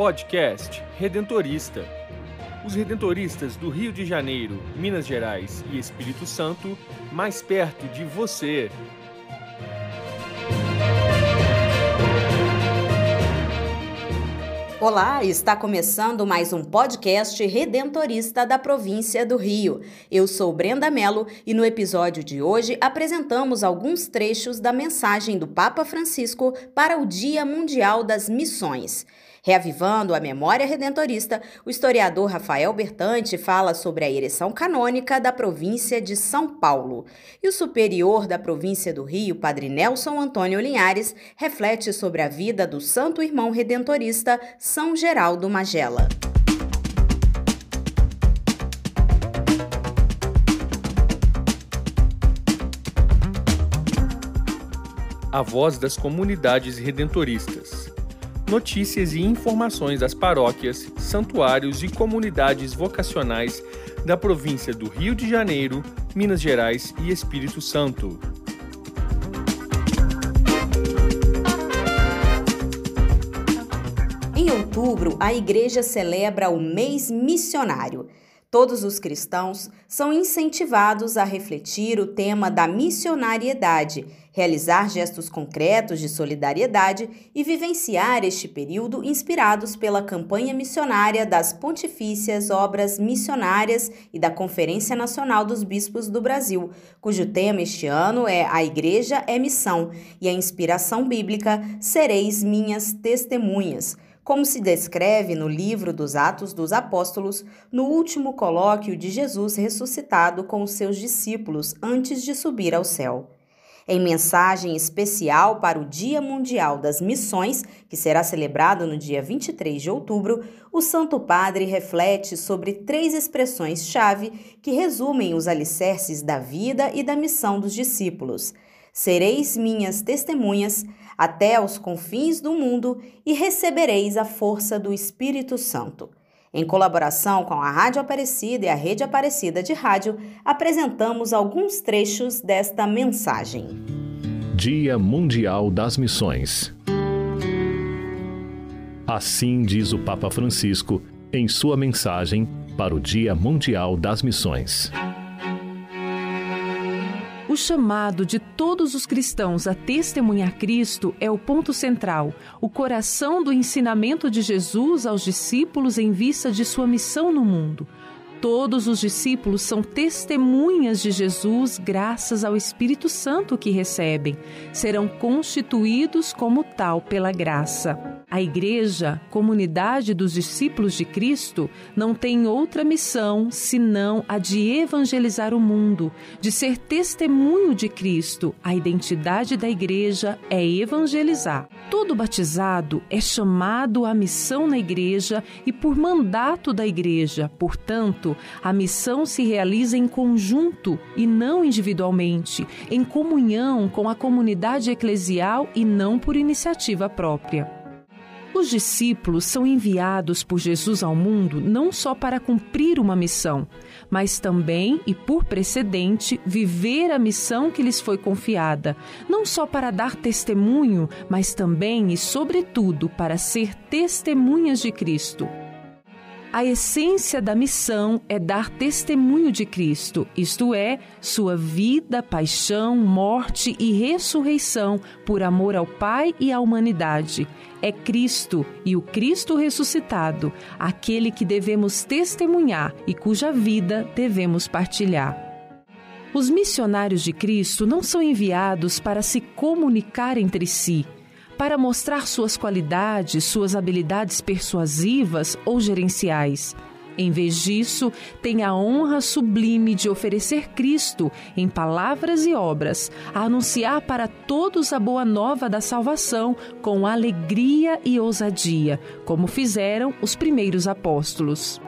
Podcast Redentorista. Os redentoristas do Rio de Janeiro, Minas Gerais e Espírito Santo, mais perto de você. Olá, está começando mais um podcast redentorista da província do Rio. Eu sou Brenda Mello e no episódio de hoje apresentamos alguns trechos da mensagem do Papa Francisco para o Dia Mundial das Missões. Reavivando a memória redentorista, o historiador Rafael Bertante fala sobre a ereção canônica da província de São Paulo. E o superior da província do Rio, Padre Nelson Antônio Linhares, reflete sobre a vida do santo irmão redentorista São Geraldo Magela. A voz das comunidades redentoristas notícias e informações das paróquias, santuários e comunidades vocacionais da província do Rio de Janeiro, Minas Gerais e Espírito Santo. Em outubro, a Igreja celebra o mês missionário. Todos os cristãos são incentivados a refletir o tema da missionariedade, realizar gestos concretos de solidariedade e vivenciar este período inspirados pela campanha missionária das Pontifícias Obras Missionárias e da Conferência Nacional dos Bispos do Brasil, cujo tema este ano é A Igreja é Missão e a inspiração bíblica Sereis Minhas Testemunhas como se descreve no livro dos Atos dos Apóstolos, no último colóquio de Jesus ressuscitado com os seus discípulos antes de subir ao céu. Em mensagem especial para o Dia Mundial das Missões, que será celebrado no dia 23 de outubro, o Santo Padre reflete sobre três expressões-chave que resumem os alicerces da vida e da missão dos discípulos. Sereis minhas testemunhas, até aos confins do mundo e recebereis a força do Espírito Santo. Em colaboração com a Rádio Aparecida e a Rede Aparecida de Rádio, apresentamos alguns trechos desta mensagem. Dia Mundial das Missões. Assim diz o Papa Francisco em sua mensagem para o Dia Mundial das Missões. O chamado de todos os cristãos a testemunhar Cristo é o ponto central, o coração do ensinamento de Jesus aos discípulos em vista de sua missão no mundo. Todos os discípulos são testemunhas de Jesus graças ao Espírito Santo que recebem. Serão constituídos como tal pela graça. A Igreja, comunidade dos discípulos de Cristo, não tem outra missão senão a de evangelizar o mundo, de ser testemunho de Cristo. A identidade da Igreja é evangelizar. Todo batizado é chamado à missão na Igreja e por mandato da Igreja. Portanto, a missão se realiza em conjunto e não individualmente, em comunhão com a comunidade eclesial e não por iniciativa própria. Os discípulos são enviados por Jesus ao mundo não só para cumprir uma missão, mas também e por precedente viver a missão que lhes foi confiada, não só para dar testemunho, mas também e sobretudo para ser testemunhas de Cristo. A essência da missão é dar testemunho de Cristo, isto é, sua vida, paixão, morte e ressurreição por amor ao Pai e à humanidade. É Cristo e o Cristo ressuscitado, aquele que devemos testemunhar e cuja vida devemos partilhar. Os missionários de Cristo não são enviados para se comunicar entre si para mostrar suas qualidades, suas habilidades persuasivas ou gerenciais. Em vez disso, tem a honra sublime de oferecer Cristo em palavras e obras, a anunciar para todos a boa nova da salvação com alegria e ousadia, como fizeram os primeiros apóstolos.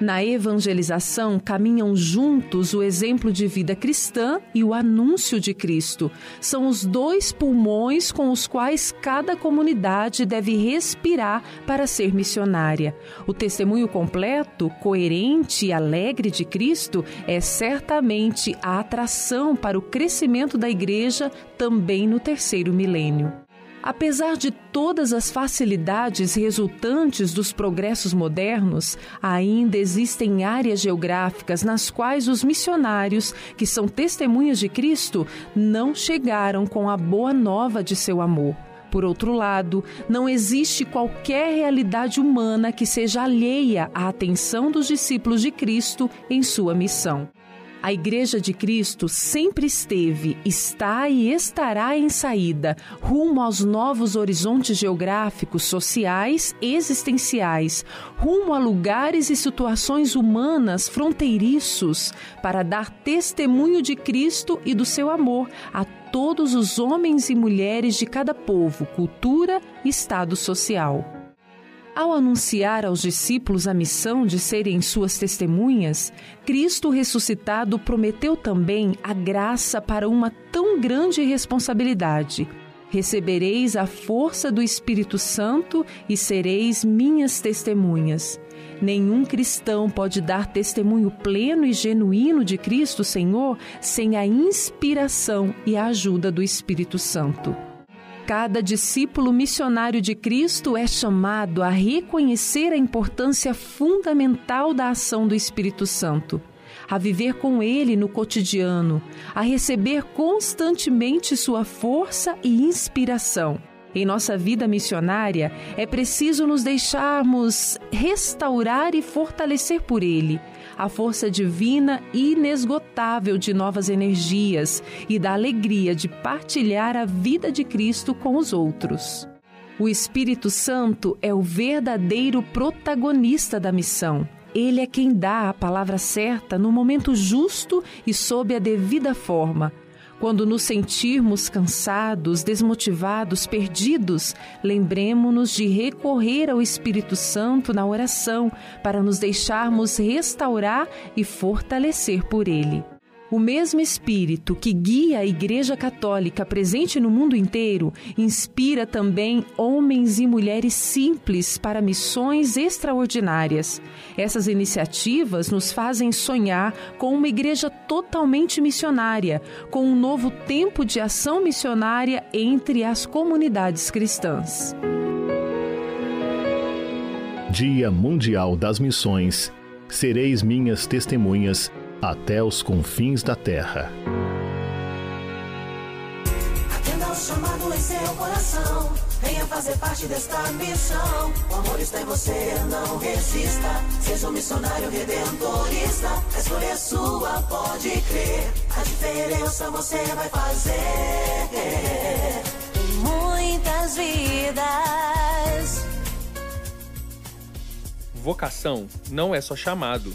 Na evangelização caminham juntos o exemplo de vida cristã e o anúncio de Cristo. São os dois pulmões com os quais cada comunidade deve respirar para ser missionária. O testemunho completo, coerente e alegre de Cristo é certamente a atração para o crescimento da igreja também no terceiro milênio. Apesar de todas as facilidades resultantes dos progressos modernos, ainda existem áreas geográficas nas quais os missionários, que são testemunhas de Cristo, não chegaram com a boa nova de seu amor. Por outro lado, não existe qualquer realidade humana que seja alheia à atenção dos discípulos de Cristo em sua missão. A Igreja de Cristo sempre esteve, está e estará em saída rumo aos novos horizontes geográficos, sociais, existenciais, rumo a lugares e situações humanas fronteiriços para dar testemunho de Cristo e do seu amor a todos os homens e mulheres de cada povo, cultura e estado social. Ao anunciar aos discípulos a missão de serem suas testemunhas, Cristo ressuscitado prometeu também a graça para uma tão grande responsabilidade. Recebereis a força do Espírito Santo e sereis minhas testemunhas. Nenhum cristão pode dar testemunho pleno e genuíno de Cristo Senhor sem a inspiração e a ajuda do Espírito Santo. Cada discípulo missionário de Cristo é chamado a reconhecer a importância fundamental da ação do Espírito Santo, a viver com ele no cotidiano, a receber constantemente sua força e inspiração. Em nossa vida missionária, é preciso nos deixarmos restaurar e fortalecer por Ele a força divina inesgotável de novas energias e da alegria de partilhar a vida de Cristo com os outros. O Espírito Santo é o verdadeiro protagonista da missão. Ele é quem dá a palavra certa no momento justo e sob a devida forma quando nos sentirmos cansados, desmotivados, perdidos, lembremos-nos de recorrer ao Espírito Santo na oração para nos deixarmos restaurar e fortalecer por Ele. O mesmo Espírito que guia a Igreja Católica presente no mundo inteiro inspira também homens e mulheres simples para missões extraordinárias. Essas iniciativas nos fazem sonhar com uma igreja totalmente missionária, com um novo tempo de ação missionária entre as comunidades cristãs. Dia Mundial das Missões. Sereis minhas testemunhas até os confins da terra. Atenda o chamado em seu coração. Venha fazer parte desta missão. O amor está em você, não resista. Seja um missionário redentorista. A escolha é sua, pode crer. A diferença você vai fazer. Muitas vidas. Vocação não é só chamado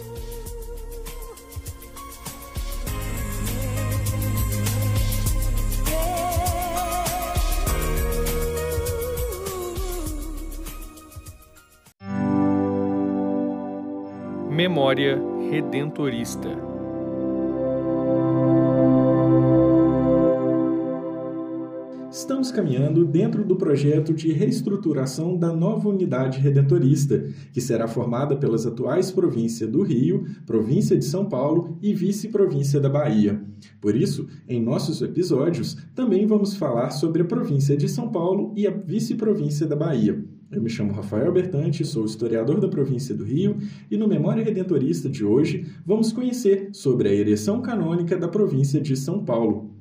Memória Redentorista. Estamos caminhando dentro do projeto de reestruturação da nova unidade redentorista, que será formada pelas atuais províncias do Rio, província de São Paulo e vice-província da Bahia. Por isso, em nossos episódios, também vamos falar sobre a província de São Paulo e a vice-província da Bahia. Eu me chamo Rafael Bertante, sou historiador da província do Rio e no Memória Redentorista de hoje vamos conhecer sobre a ereção canônica da província de São Paulo.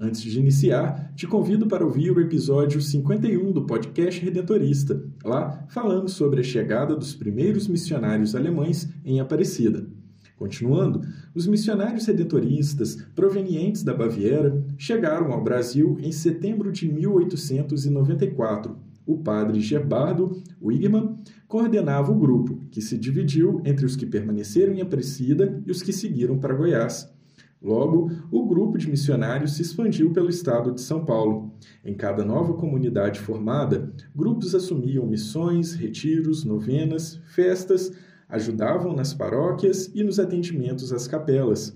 Antes de iniciar, te convido para ouvir o episódio 51 do podcast Redentorista. Lá falamos sobre a chegada dos primeiros missionários alemães em Aparecida. Continuando, os missionários redentoristas provenientes da Baviera chegaram ao Brasil em setembro de 1894 o padre Gerbardo Wigman coordenava o grupo, que se dividiu entre os que permaneceram em Aparecida e os que seguiram para Goiás. Logo, o grupo de missionários se expandiu pelo estado de São Paulo. Em cada nova comunidade formada, grupos assumiam missões, retiros, novenas, festas, ajudavam nas paróquias e nos atendimentos às capelas.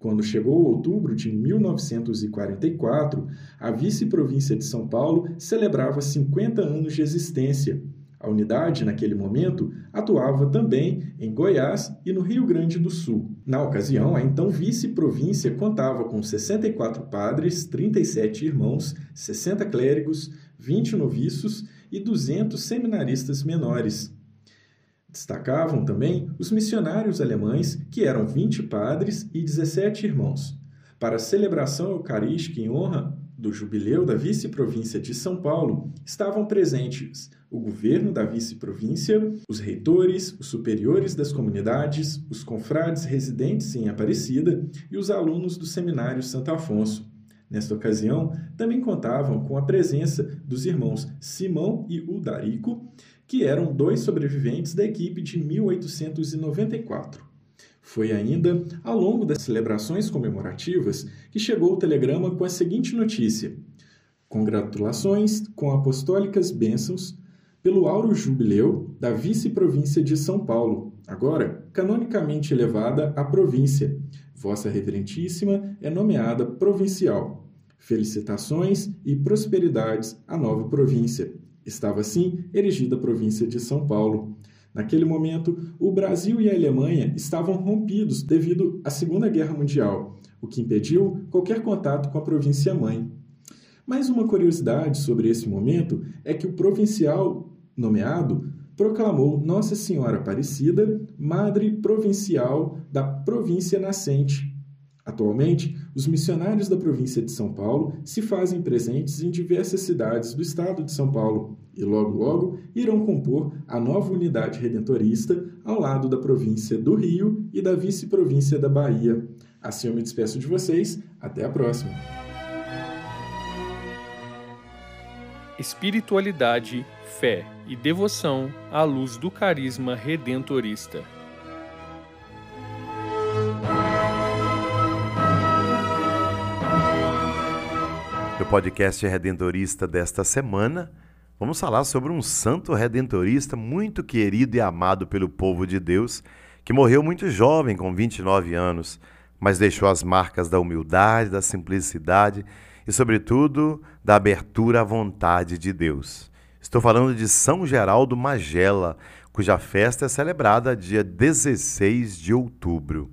Quando chegou outubro de 1944, a vice-província de São Paulo celebrava 50 anos de existência. A unidade, naquele momento, atuava também em Goiás e no Rio Grande do Sul. Na ocasião, a então vice-província contava com 64 padres, 37 irmãos, 60 clérigos, 20 noviços e 200 seminaristas menores. Destacavam também os missionários alemães, que eram 20 padres e 17 irmãos. Para a celebração eucarística em honra do jubileu da vice-província de São Paulo, estavam presentes o governo da vice-província, os reitores, os superiores das comunidades, os confrades residentes em Aparecida e os alunos do Seminário Santo Afonso. Nesta ocasião, também contavam com a presença dos irmãos Simão e Udarico, que eram dois sobreviventes da equipe de 1894. Foi ainda ao longo das celebrações comemorativas que chegou o telegrama com a seguinte notícia: Congratulações com apostólicas bênçãos pelo auro jubileu da vice-província de São Paulo, agora canonicamente elevada à província. Vossa Reverentíssima é nomeada provincial. Felicitações e prosperidades à nova província. Estava assim erigida a província de São Paulo. Naquele momento, o Brasil e a Alemanha estavam rompidos devido à Segunda Guerra Mundial, o que impediu qualquer contato com a província mãe. Mais uma curiosidade sobre esse momento é que o provincial nomeado proclamou Nossa Senhora Aparecida Madre Provincial da província nascente, Atualmente, os missionários da província de São Paulo se fazem presentes em diversas cidades do estado de São Paulo e logo logo irão compor a nova unidade redentorista ao lado da província do Rio e da vice-província da Bahia. Assim eu me despeço de vocês, até a próxima. Espiritualidade, fé e devoção à luz do carisma redentorista. Podcast redentorista desta semana, vamos falar sobre um santo redentorista muito querido e amado pelo povo de Deus, que morreu muito jovem, com 29 anos, mas deixou as marcas da humildade, da simplicidade e, sobretudo, da abertura à vontade de Deus. Estou falando de São Geraldo Magela, cuja festa é celebrada dia 16 de outubro.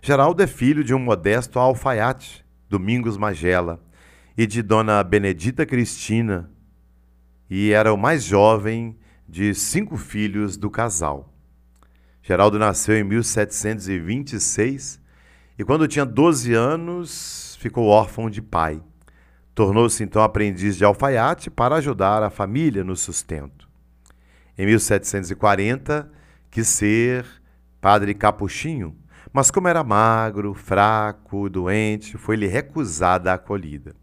Geraldo é filho de um modesto alfaiate, Domingos Magela e de Dona Benedita Cristina, e era o mais jovem de cinco filhos do casal. Geraldo nasceu em 1726 e, quando tinha 12 anos, ficou órfão de pai. Tornou-se então aprendiz de alfaiate para ajudar a família no sustento. Em 1740, quis ser padre capuchinho, mas como era magro, fraco, doente, foi-lhe recusada a acolhida.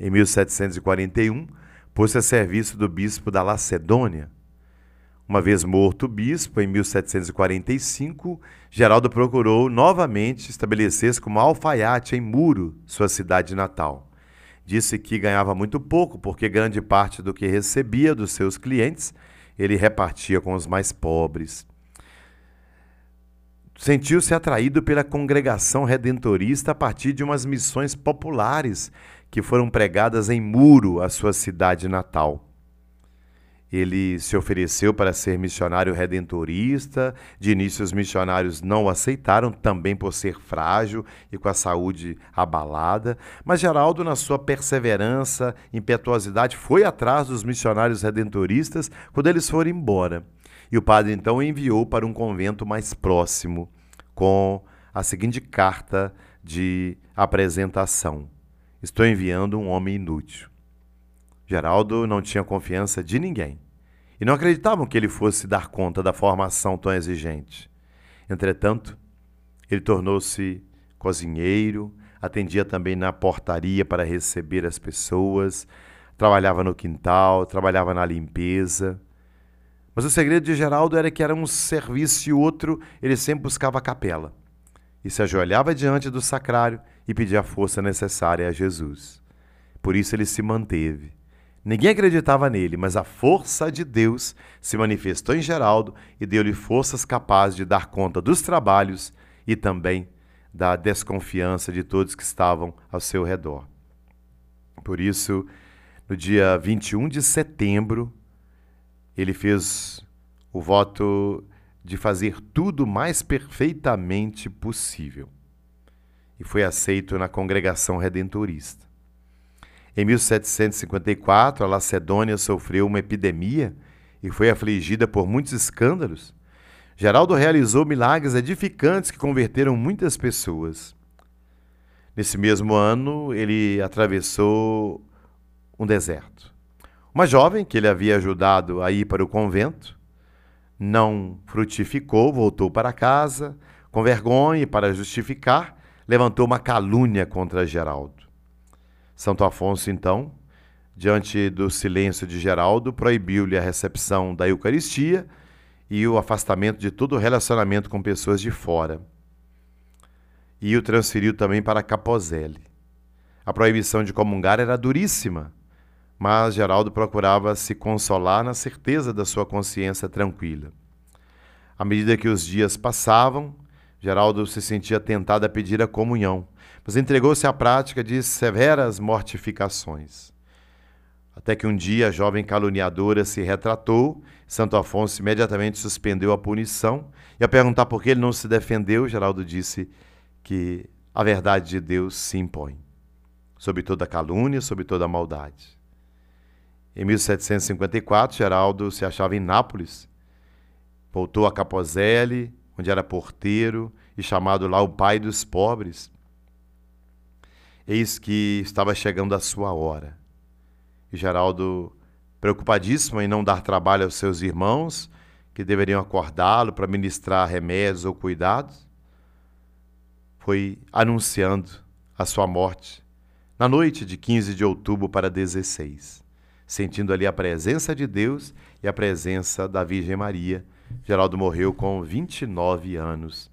Em 1741, pôs-se a serviço do bispo da Lacedônia. Uma vez morto o bispo, em 1745, Geraldo procurou novamente estabelecer-se como alfaiate em Muro, sua cidade natal. Disse que ganhava muito pouco, porque grande parte do que recebia dos seus clientes ele repartia com os mais pobres. Sentiu-se atraído pela congregação redentorista a partir de umas missões populares que foram pregadas em Muro, a sua cidade natal. Ele se ofereceu para ser missionário redentorista. De início, os missionários não o aceitaram, também por ser frágil e com a saúde abalada. Mas Geraldo, na sua perseverança, impetuosidade, foi atrás dos missionários redentoristas quando eles foram embora. E o padre então o enviou para um convento mais próximo, com a seguinte carta de apresentação. Estou enviando um homem inútil. Geraldo não tinha confiança de ninguém e não acreditavam que ele fosse dar conta da formação tão exigente. Entretanto, ele tornou-se cozinheiro, atendia também na portaria para receber as pessoas, trabalhava no quintal, trabalhava na limpeza. Mas o segredo de Geraldo era que era um serviço e outro, ele sempre buscava a capela e se ajoelhava diante do sacrário e pedia a força necessária a Jesus. Por isso ele se manteve. Ninguém acreditava nele, mas a força de Deus se manifestou em Geraldo e deu-lhe forças capazes de dar conta dos trabalhos e também da desconfiança de todos que estavam ao seu redor. Por isso, no dia 21 de setembro, ele fez o voto de fazer tudo mais perfeitamente possível. E foi aceito na congregação redentorista. Em 1754, a Lacedônia sofreu uma epidemia e foi afligida por muitos escândalos. Geraldo realizou milagres edificantes que converteram muitas pessoas. Nesse mesmo ano, ele atravessou um deserto. Uma jovem que ele havia ajudado a ir para o convento não frutificou, voltou para casa, com vergonha e para justificar, levantou uma calúnia contra Geraldo. Santo Afonso, então, diante do silêncio de Geraldo, proibiu-lhe a recepção da Eucaristia e o afastamento de todo relacionamento com pessoas de fora. E o transferiu também para Capozelle. A proibição de comungar era duríssima, mas Geraldo procurava se consolar na certeza da sua consciência tranquila. À medida que os dias passavam, Geraldo se sentia tentado a pedir a comunhão, mas entregou-se à prática de severas mortificações. Até que um dia a jovem caluniadora se retratou, Santo Afonso imediatamente suspendeu a punição, e a perguntar por que ele não se defendeu, Geraldo disse que a verdade de Deus se impõe, sobre toda calúnia, sobre toda maldade. Em 1754, Geraldo se achava em Nápoles. Voltou a Capozelle, onde era porteiro e chamado lá o pai dos pobres. Eis que estava chegando a sua hora. E Geraldo, preocupadíssimo em não dar trabalho aos seus irmãos, que deveriam acordá-lo para ministrar remédios ou cuidados, foi anunciando a sua morte na noite de 15 de outubro para 16 sentindo ali a presença de Deus e a presença da Virgem Maria. Geraldo morreu com 29 anos.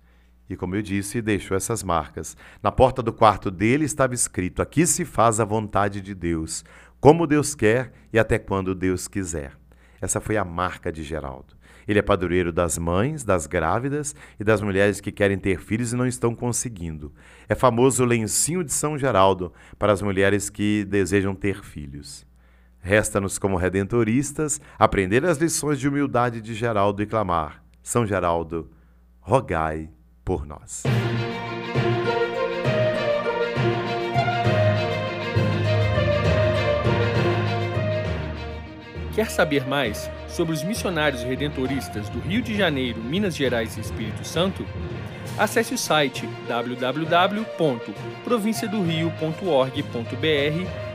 E como eu disse, deixou essas marcas. Na porta do quarto dele estava escrito: Aqui se faz a vontade de Deus, como Deus quer e até quando Deus quiser. Essa foi a marca de Geraldo. Ele é padroeiro das mães, das grávidas e das mulheres que querem ter filhos e não estão conseguindo. É famoso o lencinho de São Geraldo para as mulheres que desejam ter filhos. Resta-nos, como redentoristas, aprender as lições de humildade de Geraldo e clamar: São Geraldo, rogai por nós. Quer saber mais sobre os missionários redentoristas do Rio de Janeiro, Minas Gerais e Espírito Santo? Acesse o site www.provinciadorio.org.br